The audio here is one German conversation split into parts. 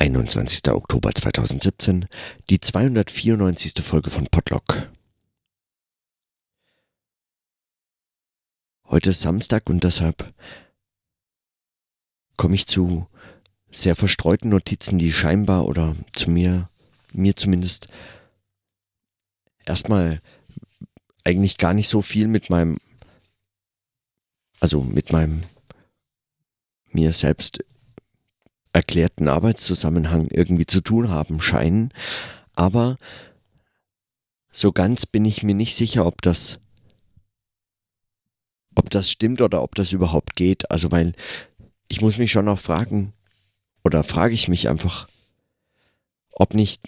21. Oktober 2017, die 294. Folge von Podlock. Heute ist Samstag und deshalb komme ich zu sehr verstreuten Notizen, die scheinbar oder zu mir, mir zumindest, erstmal eigentlich gar nicht so viel mit meinem, also mit meinem mir selbst erklärten Arbeitszusammenhang irgendwie zu tun haben scheinen. Aber so ganz bin ich mir nicht sicher, ob das, ob das stimmt oder ob das überhaupt geht. Also, weil ich muss mich schon auch fragen, oder frage ich mich einfach, ob nicht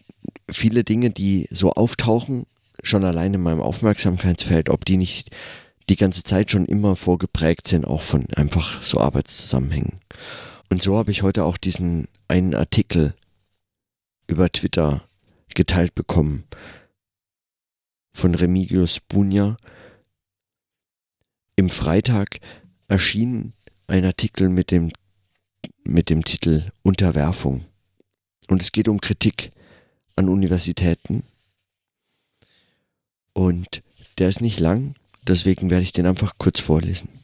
viele Dinge, die so auftauchen, schon allein in meinem Aufmerksamkeitsfeld, ob die nicht die ganze Zeit schon immer vorgeprägt sind, auch von einfach so Arbeitszusammenhängen. Und so habe ich heute auch diesen einen Artikel über Twitter geteilt bekommen von Remigius Bunja. Im Freitag erschien ein Artikel mit dem, mit dem Titel Unterwerfung. Und es geht um Kritik an Universitäten. Und der ist nicht lang, deswegen werde ich den einfach kurz vorlesen.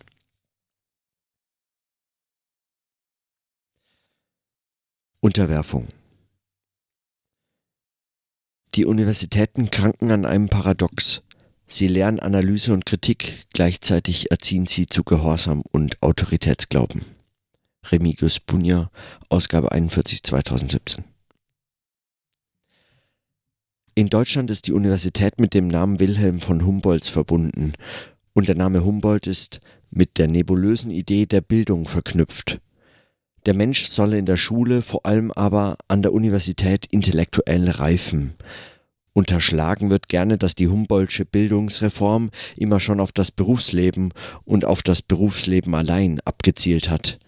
Unterwerfung. Die Universitäten kranken an einem Paradox. Sie lehren Analyse und Kritik, gleichzeitig erziehen sie zu Gehorsam und Autoritätsglauben. Remigius Bunja, Ausgabe 41 2017. In Deutschland ist die Universität mit dem Namen Wilhelm von Humboldts verbunden und der Name Humboldt ist mit der nebulösen Idee der Bildung verknüpft. Der Mensch solle in der Schule, vor allem aber an der Universität intellektuell reifen. Unterschlagen wird gerne, dass die Humboldtsche Bildungsreform immer schon auf das Berufsleben und auf das Berufsleben allein abgezielt hat.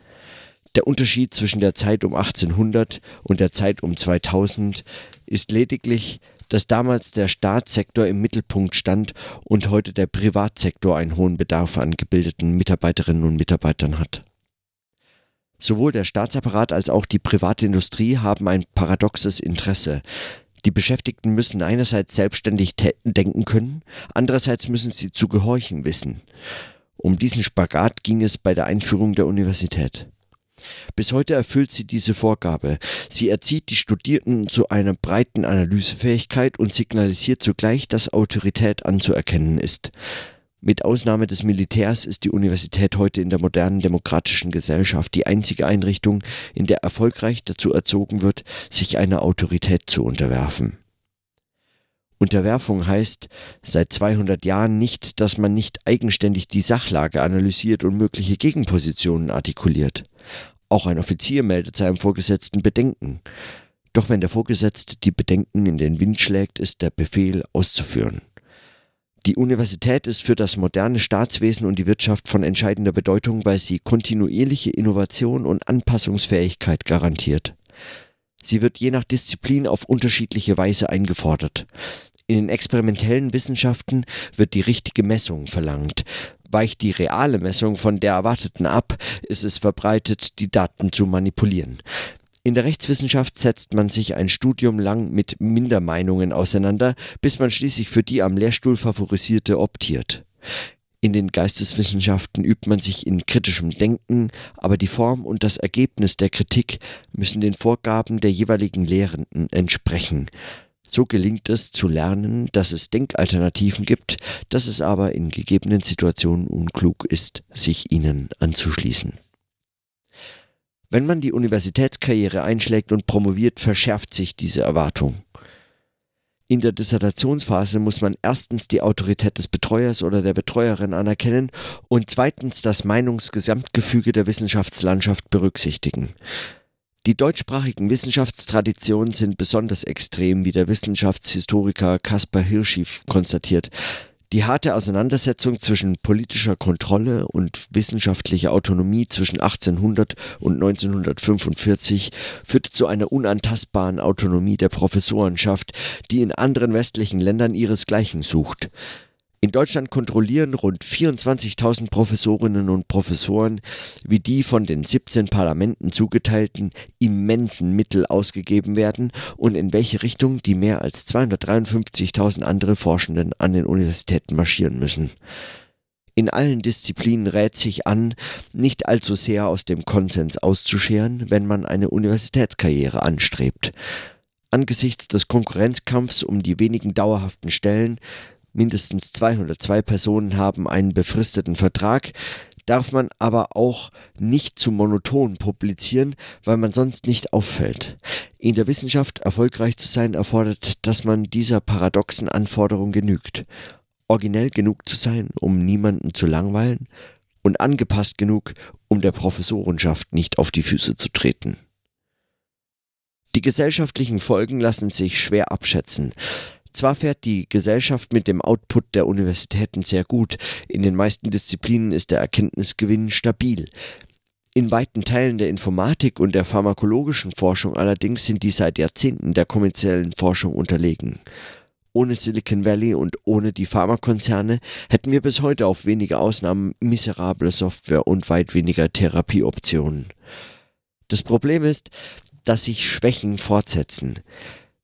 Der Unterschied zwischen der Zeit um 1800 und der Zeit um 2000 ist lediglich, dass damals der Staatssektor im Mittelpunkt stand und heute der Privatsektor einen hohen Bedarf an gebildeten Mitarbeiterinnen und Mitarbeitern hat. Sowohl der Staatsapparat als auch die private Industrie haben ein paradoxes Interesse. Die Beschäftigten müssen einerseits selbstständig denken können, andererseits müssen sie zu gehorchen wissen. Um diesen Spagat ging es bei der Einführung der Universität. Bis heute erfüllt sie diese Vorgabe. Sie erzieht die Studierenden zu einer breiten Analysefähigkeit und signalisiert zugleich, dass Autorität anzuerkennen ist. Mit Ausnahme des Militärs ist die Universität heute in der modernen demokratischen Gesellschaft die einzige Einrichtung, in der erfolgreich dazu erzogen wird, sich einer Autorität zu unterwerfen. Unterwerfung heißt seit 200 Jahren nicht, dass man nicht eigenständig die Sachlage analysiert und mögliche Gegenpositionen artikuliert. Auch ein Offizier meldet seinem Vorgesetzten Bedenken. Doch wenn der Vorgesetzte die Bedenken in den Wind schlägt, ist der Befehl auszuführen. Die Universität ist für das moderne Staatswesen und die Wirtschaft von entscheidender Bedeutung, weil sie kontinuierliche Innovation und Anpassungsfähigkeit garantiert. Sie wird je nach Disziplin auf unterschiedliche Weise eingefordert. In den experimentellen Wissenschaften wird die richtige Messung verlangt. Weicht die reale Messung von der erwarteten ab, ist es verbreitet, die Daten zu manipulieren. In der Rechtswissenschaft setzt man sich ein Studium lang mit Mindermeinungen auseinander, bis man schließlich für die am Lehrstuhl favorisierte optiert. In den Geisteswissenschaften übt man sich in kritischem Denken, aber die Form und das Ergebnis der Kritik müssen den Vorgaben der jeweiligen Lehrenden entsprechen. So gelingt es zu lernen, dass es Denkalternativen gibt, dass es aber in gegebenen Situationen unklug ist, sich ihnen anzuschließen. Wenn man die Universitätskarriere einschlägt und promoviert, verschärft sich diese Erwartung. In der Dissertationsphase muss man erstens die Autorität des Betreuers oder der Betreuerin anerkennen und zweitens das Meinungsgesamtgefüge der Wissenschaftslandschaft berücksichtigen. Die deutschsprachigen Wissenschaftstraditionen sind besonders extrem, wie der Wissenschaftshistoriker Caspar Hirschi konstatiert. Die harte Auseinandersetzung zwischen politischer Kontrolle und wissenschaftlicher Autonomie zwischen 1800 und 1945 führte zu einer unantastbaren Autonomie der Professorenschaft, die in anderen westlichen Ländern ihresgleichen sucht. In Deutschland kontrollieren rund 24.000 Professorinnen und Professoren, wie die von den 17 Parlamenten zugeteilten immensen Mittel ausgegeben werden und in welche Richtung die mehr als 253.000 andere Forschenden an den Universitäten marschieren müssen. In allen Disziplinen rät sich an, nicht allzu sehr aus dem Konsens auszuscheren, wenn man eine Universitätskarriere anstrebt. Angesichts des Konkurrenzkampfs um die wenigen dauerhaften Stellen mindestens 202 Personen haben einen befristeten Vertrag, darf man aber auch nicht zu monoton publizieren, weil man sonst nicht auffällt. In der Wissenschaft erfolgreich zu sein erfordert, dass man dieser paradoxen Anforderung genügt. Originell genug zu sein, um niemanden zu langweilen und angepasst genug, um der Professorenschaft nicht auf die Füße zu treten. Die gesellschaftlichen Folgen lassen sich schwer abschätzen. Zwar fährt die Gesellschaft mit dem Output der Universitäten sehr gut, in den meisten Disziplinen ist der Erkenntnisgewinn stabil. In weiten Teilen der Informatik und der pharmakologischen Forschung allerdings sind die seit Jahrzehnten der kommerziellen Forschung unterlegen. Ohne Silicon Valley und ohne die Pharmakonzerne hätten wir bis heute auf wenige Ausnahmen miserable Software und weit weniger Therapieoptionen. Das Problem ist, dass sich Schwächen fortsetzen.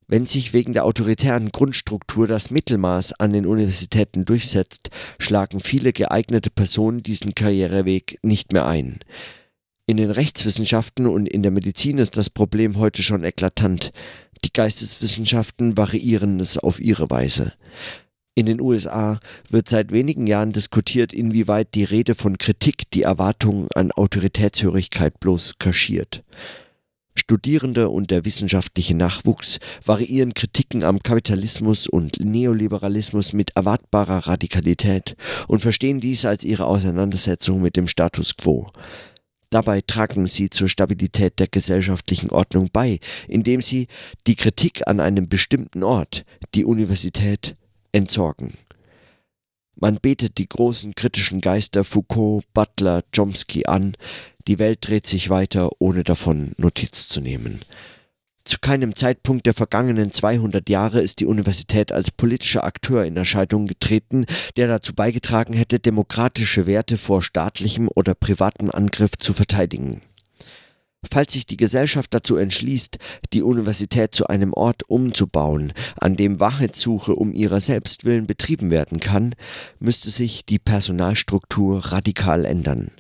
Wenn sich wegen der autoritären Grundstruktur das Mittelmaß an den Universitäten durchsetzt, schlagen viele geeignete Personen diesen Karriereweg nicht mehr ein. In den Rechtswissenschaften und in der Medizin ist das Problem heute schon eklatant. Die Geisteswissenschaften variieren es auf ihre Weise. In den USA wird seit wenigen Jahren diskutiert, inwieweit die Rede von Kritik die Erwartungen an Autoritätshörigkeit bloß kaschiert. Studierende und der wissenschaftliche Nachwuchs variieren Kritiken am Kapitalismus und Neoliberalismus mit erwartbarer Radikalität und verstehen dies als ihre Auseinandersetzung mit dem Status quo. Dabei tragen sie zur Stabilität der gesellschaftlichen Ordnung bei, indem sie die Kritik an einem bestimmten Ort, die Universität, entsorgen. Man betet die großen kritischen Geister Foucault, Butler, Chomsky an, die Welt dreht sich weiter, ohne davon Notiz zu nehmen. Zu keinem Zeitpunkt der vergangenen 200 Jahre ist die Universität als politischer Akteur in Erscheinung getreten, der dazu beigetragen hätte, demokratische Werte vor staatlichem oder privatem Angriff zu verteidigen. Falls sich die Gesellschaft dazu entschließt, die Universität zu einem Ort umzubauen, an dem Wahrheitssuche um ihrer selbst willen betrieben werden kann, müsste sich die Personalstruktur radikal ändern.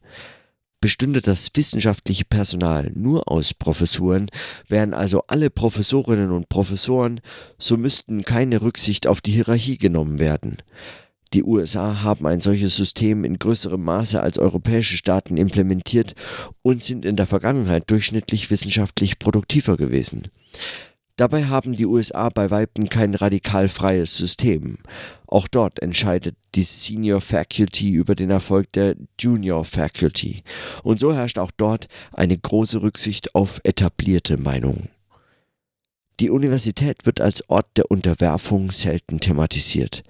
Bestünde das wissenschaftliche Personal nur aus Professuren, wären also alle Professorinnen und Professoren, so müssten keine Rücksicht auf die Hierarchie genommen werden. Die USA haben ein solches System in größerem Maße als europäische Staaten implementiert und sind in der Vergangenheit durchschnittlich wissenschaftlich produktiver gewesen. Dabei haben die USA bei Weitem kein radikal freies System. Auch dort entscheidet die Senior Faculty über den Erfolg der Junior Faculty. Und so herrscht auch dort eine große Rücksicht auf etablierte Meinungen. Die Universität wird als Ort der Unterwerfung selten thematisiert.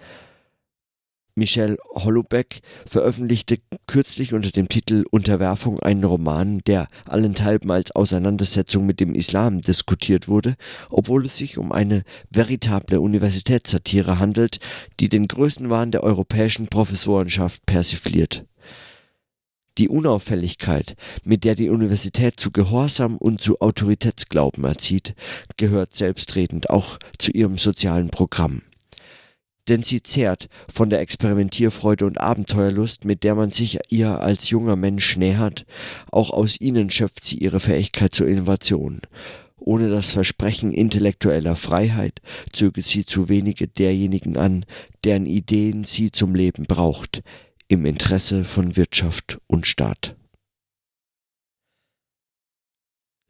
Michel Holobeck veröffentlichte kürzlich unter dem Titel Unterwerfung einen Roman, der allenthalben als Auseinandersetzung mit dem Islam diskutiert wurde, obwohl es sich um eine veritable Universitätssatire handelt, die den Größenwahn der europäischen Professorenschaft persifliert. Die Unauffälligkeit, mit der die Universität zu Gehorsam und zu Autoritätsglauben erzieht, gehört selbstredend auch zu ihrem sozialen Programm denn sie zehrt von der Experimentierfreude und Abenteuerlust, mit der man sich ihr als junger Mensch nähert, auch aus ihnen schöpft sie ihre Fähigkeit zur Innovation. Ohne das Versprechen intellektueller Freiheit zöge sie zu wenige derjenigen an, deren Ideen sie zum Leben braucht, im Interesse von Wirtschaft und Staat.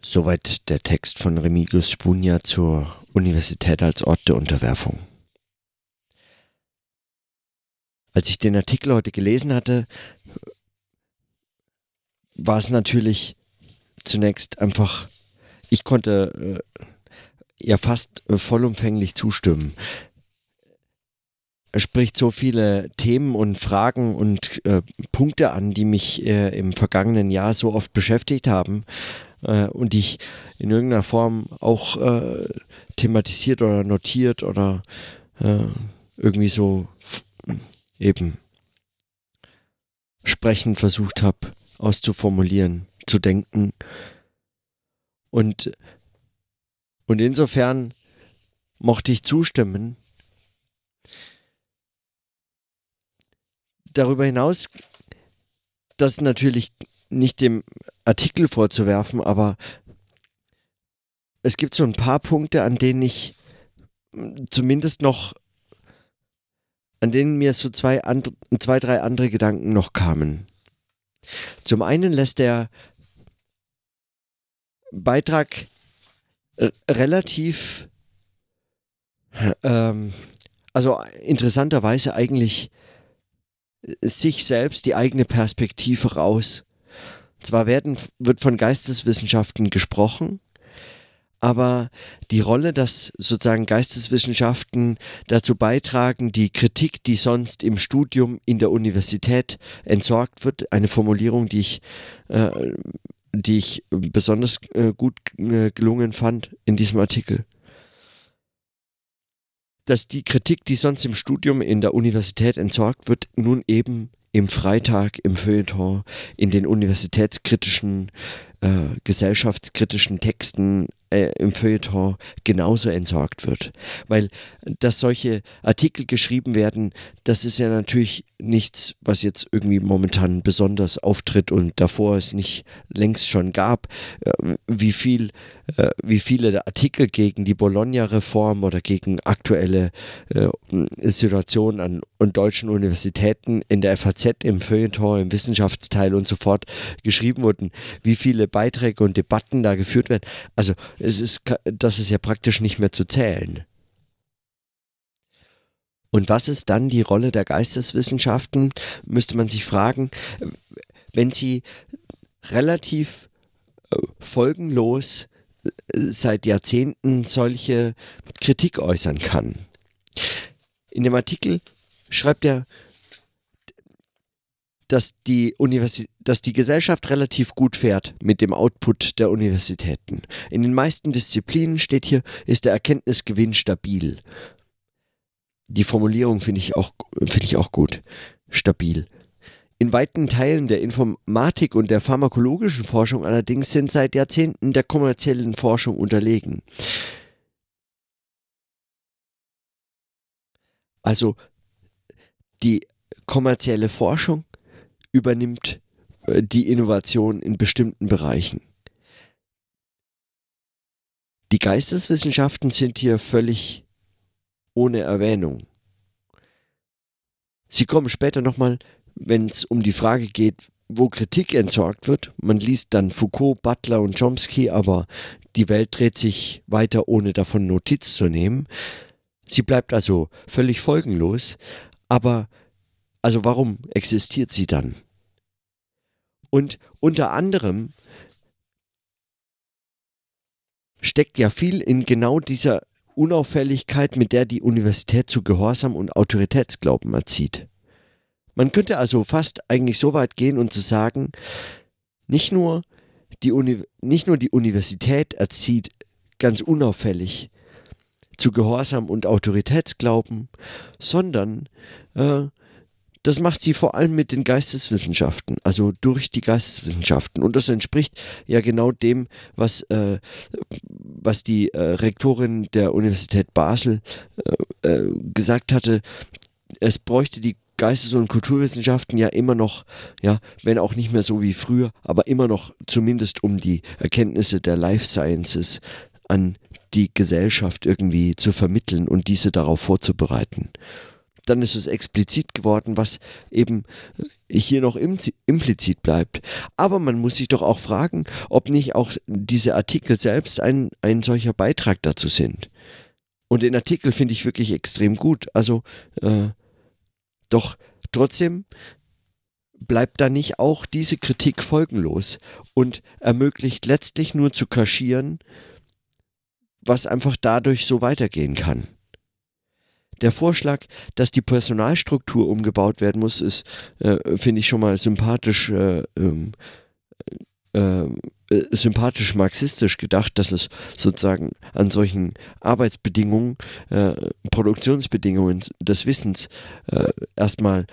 Soweit der Text von Remigius Spunja zur Universität als Ort der Unterwerfung. Als ich den Artikel heute gelesen hatte, war es natürlich zunächst einfach, ich konnte äh, ja fast äh, vollumfänglich zustimmen. Er spricht so viele Themen und Fragen und äh, Punkte an, die mich äh, im vergangenen Jahr so oft beschäftigt haben äh, und die ich in irgendeiner Form auch thematisiert oder notiert oder irgendwie so eben sprechend versucht habe auszuformulieren, zu denken. Und, und insofern mochte ich zustimmen. Darüber hinaus, das natürlich nicht dem Artikel vorzuwerfen, aber es gibt so ein paar Punkte, an denen ich zumindest noch, an denen mir so zwei, and, zwei drei andere Gedanken noch kamen. Zum einen lässt der Beitrag relativ, ähm, also interessanterweise eigentlich sich selbst die eigene Perspektive raus. Zwar werden, wird von Geisteswissenschaften gesprochen, aber die Rolle, dass sozusagen Geisteswissenschaften dazu beitragen, die Kritik, die sonst im Studium in der Universität entsorgt wird, eine Formulierung, die ich, äh, die ich besonders äh, gut äh, gelungen fand in diesem Artikel, dass die Kritik, die sonst im Studium in der Universität entsorgt wird, nun eben im Freitag, im Feuilleton, in den universitätskritischen, äh, gesellschaftskritischen Texten äh, im Feuilleton genauso entsorgt wird. Weil, dass solche Artikel geschrieben werden, das ist ja natürlich nichts, was jetzt irgendwie momentan besonders auftritt und davor es nicht längst schon gab. Äh, wie viel, äh, wie viele Artikel gegen die Bologna-Reform oder gegen aktuelle äh, Situationen an, an deutschen Universitäten in der FAZ, im Feuilleton, im Wissenschaftsteil und so fort geschrieben wurden, wie viele Beiträge und Debatten da geführt werden. Also es ist, das ist ja praktisch nicht mehr zu zählen. Und was ist dann die Rolle der Geisteswissenschaften, müsste man sich fragen, wenn sie relativ äh, folgenlos äh, seit Jahrzehnten solche Kritik äußern kann. In dem Artikel schreibt er, dass die, Universi dass die Gesellschaft relativ gut fährt mit dem Output der Universitäten. In den meisten Disziplinen steht hier, ist der Erkenntnisgewinn stabil. Die Formulierung finde ich, find ich auch gut. Stabil. In weiten Teilen der Informatik und der pharmakologischen Forschung allerdings sind seit Jahrzehnten der kommerziellen Forschung unterlegen. Also die kommerzielle Forschung übernimmt äh, die Innovation in bestimmten Bereichen. Die Geisteswissenschaften sind hier völlig ohne Erwähnung. Sie kommen später nochmal, wenn es um die Frage geht, wo Kritik entsorgt wird. Man liest dann Foucault, Butler und Chomsky, aber die Welt dreht sich weiter, ohne davon Notiz zu nehmen. Sie bleibt also völlig folgenlos, aber also warum existiert sie dann? Und unter anderem steckt ja viel in genau dieser Unauffälligkeit, mit der die Universität zu Gehorsam und Autoritätsglauben erzieht. Man könnte also fast eigentlich so weit gehen und zu sagen, nicht nur die, Uni nicht nur die Universität erzieht ganz unauffällig zu Gehorsam und Autoritätsglauben, sondern äh, das macht sie vor allem mit den Geisteswissenschaften, also durch die Geisteswissenschaften. Und das entspricht ja genau dem, was, äh, was die äh, Rektorin der Universität Basel äh, äh gesagt hatte. Es bräuchte die Geistes- und Kulturwissenschaften ja immer noch, ja, wenn auch nicht mehr so wie früher, aber immer noch zumindest um die Erkenntnisse der Life Sciences an die Gesellschaft irgendwie zu vermitteln und diese darauf vorzubereiten dann ist es explizit geworden, was eben hier noch implizit bleibt. Aber man muss sich doch auch fragen, ob nicht auch diese Artikel selbst ein, ein solcher Beitrag dazu sind. Und den Artikel finde ich wirklich extrem gut. Also, äh, doch trotzdem bleibt da nicht auch diese Kritik folgenlos und ermöglicht letztlich nur zu kaschieren, was einfach dadurch so weitergehen kann. Der Vorschlag, dass die Personalstruktur umgebaut werden muss, ist, äh, finde ich schon mal sympathisch äh, ähm, äh, sympathisch marxistisch gedacht, dass es sozusagen an solchen Arbeitsbedingungen, äh, Produktionsbedingungen des Wissens äh, erstmal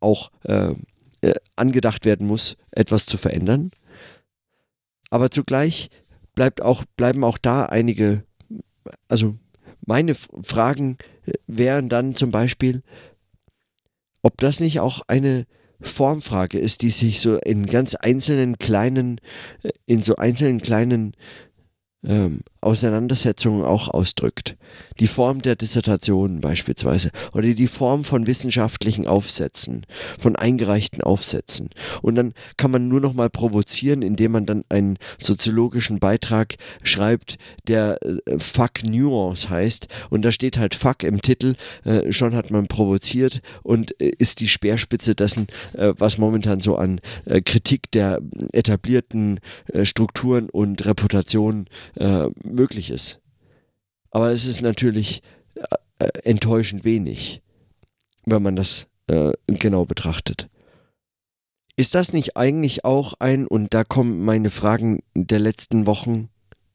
auch äh, äh, angedacht werden muss, etwas zu verändern. Aber zugleich bleibt auch, bleiben auch da einige, also meine Fragen äh, wären dann zum Beispiel, ob das nicht auch eine Formfrage ist, die sich so in ganz einzelnen kleinen, äh, in so einzelnen kleinen ähm, Auseinandersetzungen auch ausdrückt. Die Form der Dissertation beispielsweise oder die Form von wissenschaftlichen Aufsätzen, von eingereichten Aufsätzen. Und dann kann man nur noch mal provozieren, indem man dann einen soziologischen Beitrag schreibt, der äh, Fuck Nuance heißt. Und da steht halt Fuck im Titel. Äh, schon hat man provoziert und äh, ist die Speerspitze dessen, äh, was momentan so an äh, Kritik der etablierten äh, Strukturen und Reputationen möglich ist. Aber es ist natürlich äh, enttäuschend wenig, wenn man das äh, genau betrachtet. Ist das nicht eigentlich auch ein, und da kommen meine Fragen der letzten Wochen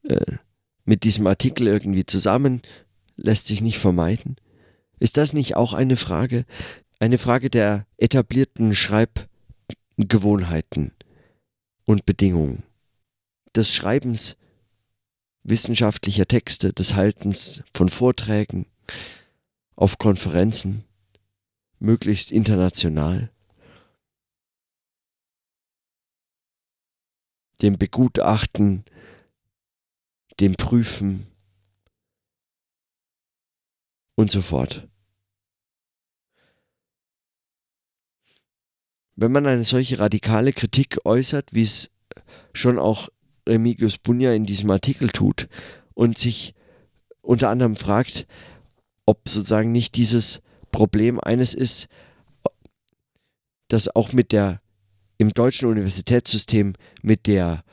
äh, mit diesem Artikel irgendwie zusammen, lässt sich nicht vermeiden? Ist das nicht auch eine Frage, eine Frage der etablierten Schreibgewohnheiten und Bedingungen, des Schreibens wissenschaftlicher Texte, des Haltens von Vorträgen auf Konferenzen, möglichst international, dem Begutachten, dem Prüfen und so fort. Wenn man eine solche radikale Kritik äußert, wie es schon auch Remigius Bunja in diesem Artikel tut und sich unter anderem fragt, ob sozusagen nicht dieses Problem eines ist, das auch mit der im deutschen Universitätssystem mit der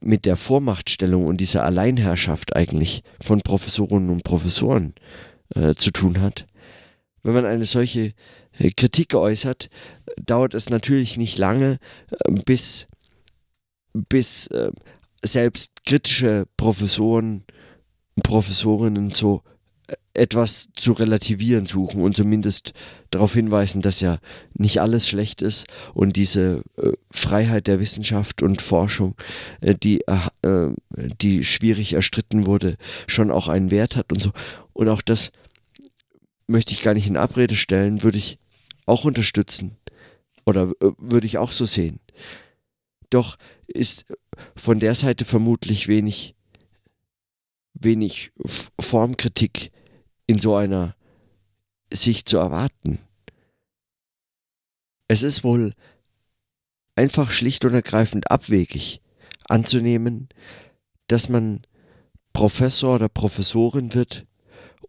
mit der Vormachtstellung und dieser Alleinherrschaft eigentlich von Professorinnen und Professoren äh, zu tun hat. Wenn man eine solche äh, Kritik äußert, dauert es natürlich nicht lange, äh, bis, bis äh, selbst kritische Professoren und Professorinnen so äh, etwas zu relativieren suchen und zumindest darauf hinweisen, dass ja nicht alles schlecht ist und diese äh, Freiheit der Wissenschaft und Forschung, äh, die, äh, die schwierig erstritten wurde, schon auch einen Wert hat und so. Und auch das möchte ich gar nicht in Abrede stellen, würde ich auch unterstützen oder äh, würde ich auch so sehen. Doch ist von der Seite vermutlich wenig, wenig Formkritik in so einer Sicht zu erwarten. Es ist wohl einfach schlicht und ergreifend abwegig anzunehmen, dass man Professor oder Professorin wird,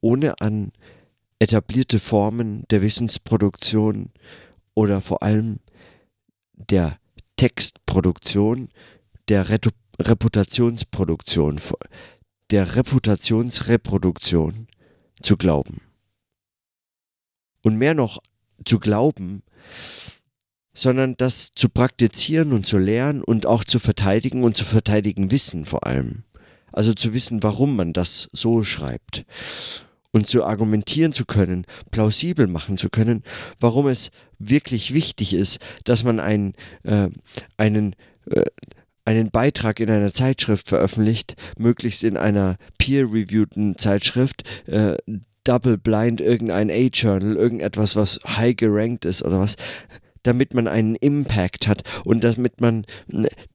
ohne an etablierte Formen der Wissensproduktion oder vor allem der Textproduktion, der Retu Reputationsproduktion, der Reputationsreproduktion zu glauben. Und mehr noch zu glauben, sondern das zu praktizieren und zu lernen und auch zu verteidigen und zu verteidigen wissen vor allem. Also zu wissen, warum man das so schreibt und zu argumentieren zu können, plausibel machen zu können, warum es wirklich wichtig ist, dass man einen, äh, einen, äh, einen Beitrag in einer Zeitschrift veröffentlicht, möglichst in einer peer-reviewten Zeitschrift, äh, double blind, irgendein A-Journal, irgendetwas, was high gerankt ist oder was damit man einen Impact hat und damit man,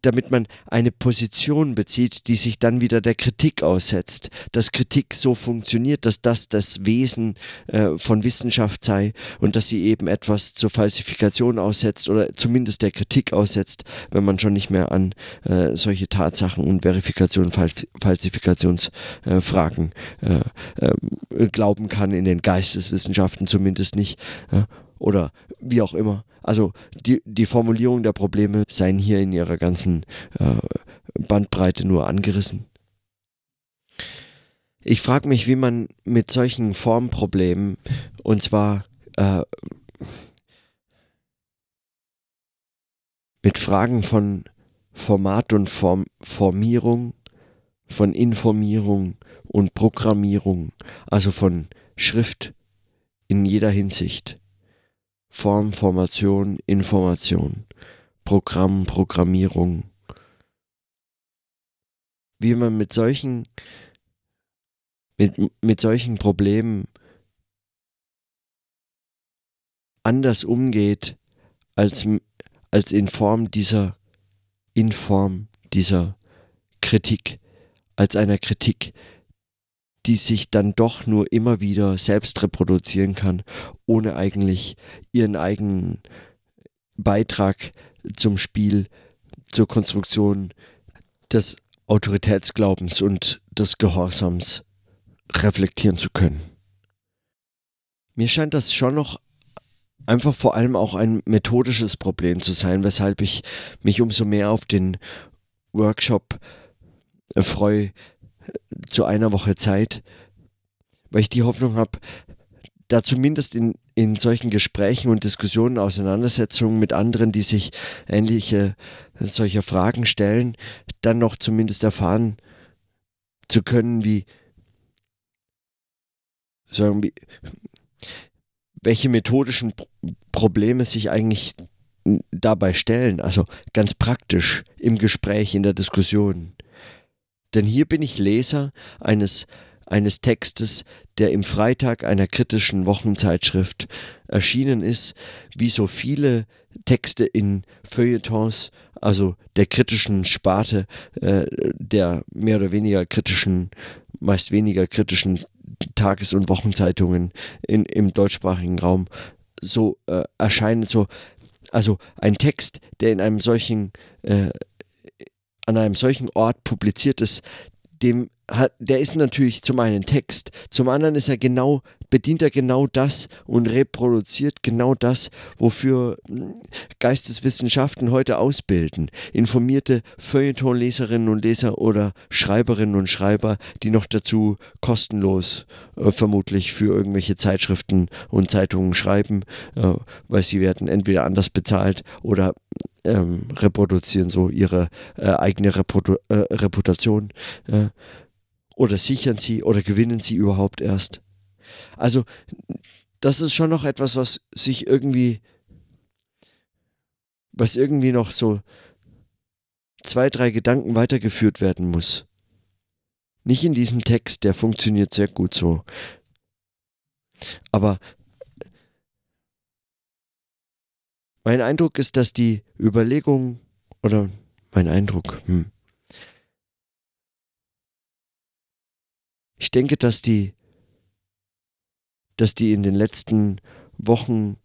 damit man eine Position bezieht, die sich dann wieder der Kritik aussetzt. Dass Kritik so funktioniert, dass das das Wesen äh, von Wissenschaft sei und dass sie eben etwas zur Falsifikation aussetzt oder zumindest der Kritik aussetzt, wenn man schon nicht mehr an äh, solche Tatsachen und Verifikation, Falsifikationsfragen äh, äh, glauben kann, in den Geisteswissenschaften zumindest nicht. Oder wie auch immer. Also die, die Formulierung der Probleme seien hier in ihrer ganzen äh, Bandbreite nur angerissen. Ich frage mich, wie man mit solchen Formproblemen, und zwar äh, mit Fragen von Format und Form Formierung, von Informierung und Programmierung, also von Schrift in jeder Hinsicht. Form, Formation, Information, Programm, Programmierung. Wie man mit solchen, mit, mit solchen Problemen anders umgeht als, als in Form dieser, in Form dieser Kritik, als einer Kritik, die sich dann doch nur immer wieder selbst reproduzieren kann, ohne eigentlich ihren eigenen Beitrag zum Spiel, zur Konstruktion des Autoritätsglaubens und des Gehorsams reflektieren zu können. Mir scheint das schon noch einfach vor allem auch ein methodisches Problem zu sein, weshalb ich mich umso mehr auf den Workshop freue zu einer Woche Zeit, weil ich die Hoffnung habe, da zumindest in, in solchen Gesprächen und Diskussionen, Auseinandersetzungen mit anderen, die sich ähnliche solcher Fragen stellen, dann noch zumindest erfahren zu können, wie sagen, wie, welche methodischen Probleme sich eigentlich dabei stellen, also ganz praktisch im Gespräch, in der Diskussion. Denn hier bin ich Leser eines, eines Textes, der im Freitag einer kritischen Wochenzeitschrift erschienen ist, wie so viele Texte in Feuilletons, also der kritischen Sparte, äh, der mehr oder weniger kritischen, meist weniger kritischen Tages- und Wochenzeitungen in, im deutschsprachigen Raum so äh, erscheinen, so also ein Text, der in einem solchen äh, an einem solchen Ort publiziert ist, dem hat, der ist natürlich zum einen Text, zum anderen ist er genau, bedient er genau das und reproduziert genau das, wofür hm, Geisteswissenschaften heute ausbilden. Informierte Feuilletonleserinnen und Leser oder Schreiberinnen und Schreiber, die noch dazu kostenlos äh, vermutlich für irgendwelche Zeitschriften und Zeitungen schreiben, äh, weil sie werden entweder anders bezahlt oder ähm, reproduzieren so ihre äh, eigene Reputa äh, Reputation. Äh, oder sichern sie oder gewinnen sie überhaupt erst? Also, das ist schon noch etwas, was sich irgendwie, was irgendwie noch so zwei, drei Gedanken weitergeführt werden muss. Nicht in diesem Text, der funktioniert sehr gut so. Aber mein Eindruck ist, dass die Überlegung, oder mein Eindruck, hm, Ich denke, dass die, dass die in den letzten Wochen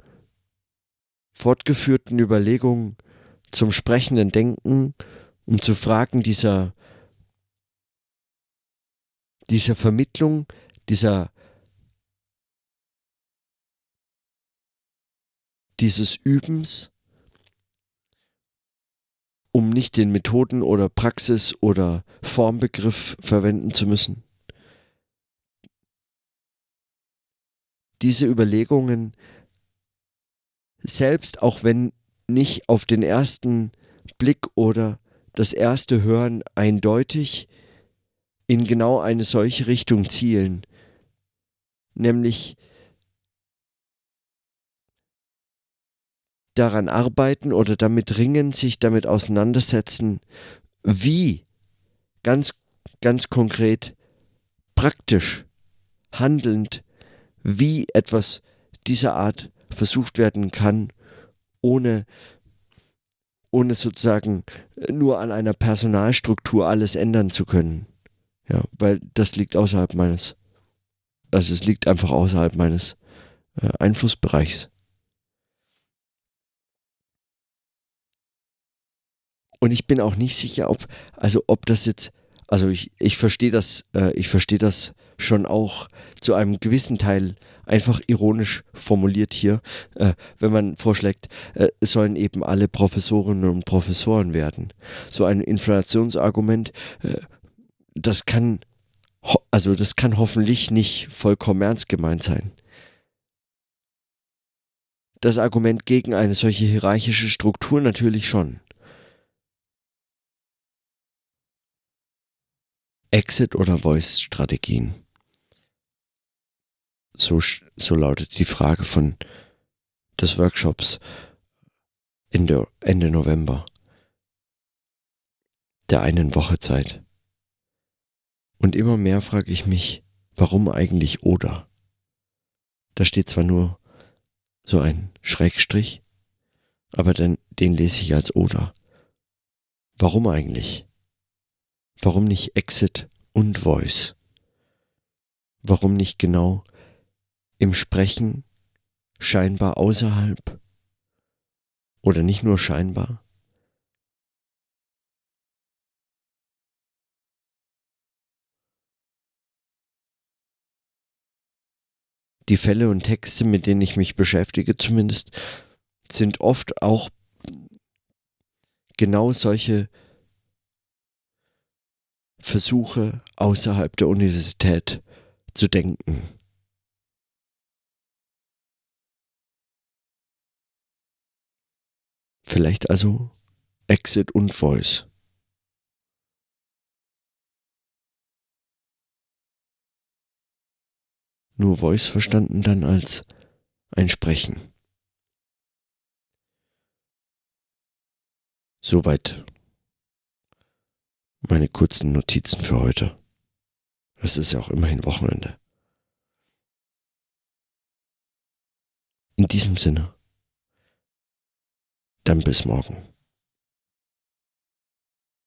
fortgeführten Überlegungen zum sprechenden Denken und zu Fragen dieser, dieser Vermittlung, dieser dieses Übens, um nicht den Methoden- oder Praxis- oder Formbegriff verwenden zu müssen. diese Überlegungen selbst, auch wenn nicht auf den ersten Blick oder das erste Hören eindeutig in genau eine solche Richtung zielen, nämlich daran arbeiten oder damit ringen, sich damit auseinandersetzen, wie ganz, ganz konkret, praktisch, handelnd wie etwas dieser Art versucht werden kann, ohne, ohne sozusagen nur an einer Personalstruktur alles ändern zu können. Ja, weil das liegt außerhalb meines, also es liegt einfach außerhalb meines äh, Einflussbereichs. Und ich bin auch nicht sicher, ob, also ob das jetzt, also ich, ich verstehe das, äh, ich verstehe das schon auch zu einem gewissen Teil einfach ironisch formuliert hier, äh, wenn man vorschlägt, äh, es sollen eben alle Professorinnen und Professoren werden. So ein Inflationsargument, äh, das kann, also das kann hoffentlich nicht vollkommen ernst gemeint sein. Das Argument gegen eine solche hierarchische Struktur natürlich schon. Exit oder Voice-Strategien? So, so lautet die Frage von des Workshops Ende, Ende November der einen Woche Zeit. Und immer mehr frage ich mich, warum eigentlich oder? Da steht zwar nur so ein Schrägstrich, aber dann, den lese ich als oder. Warum eigentlich? Warum nicht Exit und Voice? Warum nicht genau im Sprechen scheinbar außerhalb? Oder nicht nur scheinbar? Die Fälle und Texte, mit denen ich mich beschäftige zumindest, sind oft auch genau solche Versuche außerhalb der Universität zu denken. Vielleicht also Exit und Voice. Nur Voice verstanden dann als ein Sprechen. Soweit meine kurzen Notizen für heute. Es ist ja auch immerhin Wochenende. In diesem Sinne, dann bis morgen.